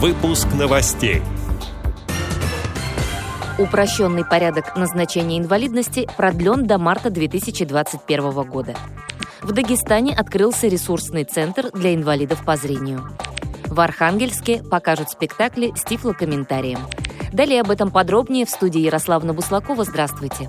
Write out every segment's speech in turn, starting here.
Выпуск новостей. Упрощенный порядок назначения инвалидности продлен до марта 2021 года. В Дагестане открылся ресурсный центр для инвалидов по зрению. В Архангельске покажут спектакли с тифлокомментарием. Далее об этом подробнее в студии Ярославна Буслакова. Здравствуйте.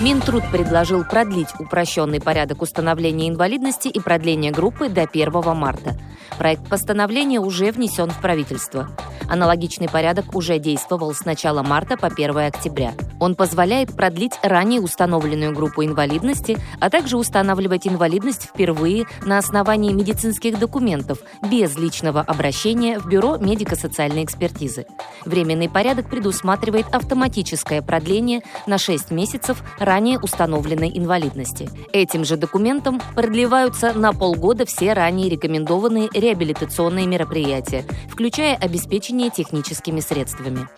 Минтруд предложил продлить упрощенный порядок установления инвалидности и продления группы до 1 марта. Проект постановления уже внесен в правительство. Аналогичный порядок уже действовал с начала марта по 1 октября. Он позволяет продлить ранее установленную группу инвалидности, а также устанавливать инвалидность впервые на основании медицинских документов без личного обращения в Бюро медико-социальной экспертизы. Временный порядок предусматривает автоматическое продление на 6 месяцев ранее установленной инвалидности. Этим же документом продлеваются на полгода все ранее рекомендованные реабилитационные мероприятия, включая обеспечение техническими средствами.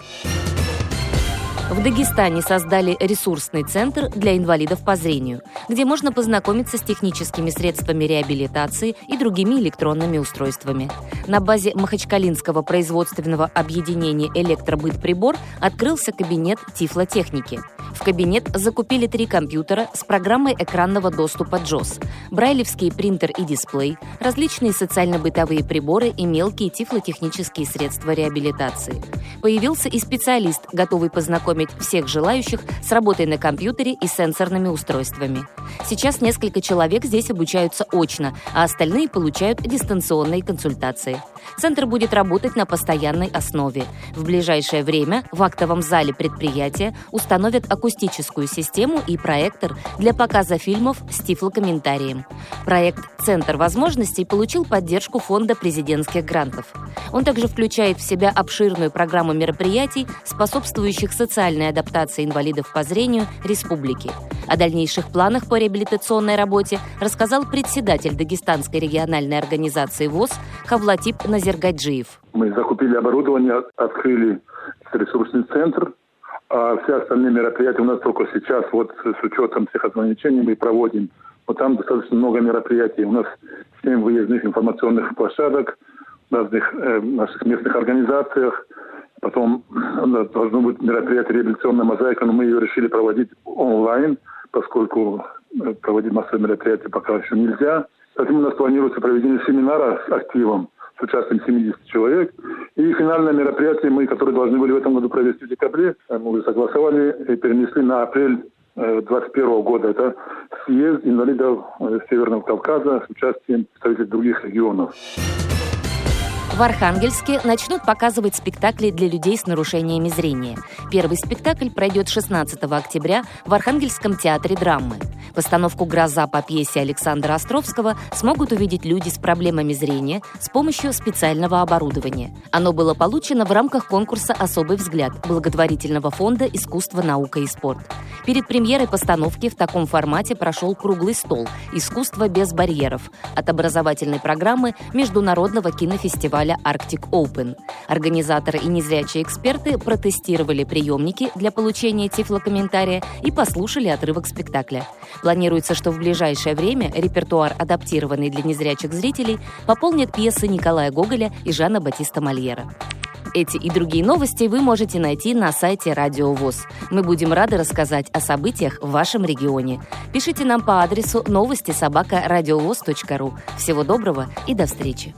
В Дагестане создали ресурсный центр для инвалидов по зрению, где можно познакомиться с техническими средствами реабилитации и другими электронными устройствами. На базе Махачкалинского производственного объединения «Электробытприбор» открылся кабинет тифлотехники – в кабинет закупили три компьютера с программой экранного доступа JOS, брайлевский принтер и дисплей, различные социально-бытовые приборы и мелкие тифлотехнические средства реабилитации. Появился и специалист, готовый познакомить всех желающих с работой на компьютере и сенсорными устройствами. Сейчас несколько человек здесь обучаются очно, а остальные получают дистанционные консультации. Центр будет работать на постоянной основе. В ближайшее время в актовом зале предприятия установят акустическую систему и проектор для показа фильмов с тифлокомментарием. Проект «Центр возможностей» получил поддержку Фонда президентских грантов. Он также включает в себя обширную программу мероприятий, способствующих социальной адаптации инвалидов по зрению республики. О дальнейших планах по реабилитационной работе рассказал председатель Дагестанской региональной организации ВОЗ Хавлатип Назергаджиев. Мы закупили оборудование, открыли ресурсный центр, а все остальные мероприятия у нас только сейчас, вот с учетом всех ограничений мы проводим. Вот там достаточно много мероприятий. У нас 7 выездных информационных площадок в разных э, наших местных организациях. Потом э, должно быть мероприятие «Реабилитационная мозаика», но мы ее решили проводить онлайн, поскольку э, проводить массовые мероприятия пока еще нельзя. Затем у нас планируется проведение семинара с активом с участием 70 человек. Финальное мероприятие мы, которое должны были в этом году провести в декабре, э, мы согласовали и перенесли на апрель 2021 года. Это съезд инвалидов Северного Кавказа с участием представителей других регионов. В Архангельске начнут показывать спектакли для людей с нарушениями зрения. Первый спектакль пройдет 16 октября в Архангельском театре драмы. Постановку «Гроза» по пьесе Александра Островского смогут увидеть люди с проблемами зрения с помощью специального оборудования. Оно было получено в рамках конкурса «Особый взгляд» благотворительного фонда «Искусство, наука и спорт». Перед премьерой постановки в таком формате прошел круглый стол «Искусство без барьеров» от образовательной программы Международного кинофестиваля фестиваля Arctic Open. Организаторы и незрячие эксперты протестировали приемники для получения тифлокомментария и послушали отрывок спектакля. Планируется, что в ближайшее время репертуар, адаптированный для незрячих зрителей, пополнят пьесы Николая Гоголя и Жана Батиста Мольера. Эти и другие новости вы можете найти на сайте Радио ВОЗ. Мы будем рады рассказать о событиях в вашем регионе. Пишите нам по адресу новости собака ру. Всего доброго и до встречи.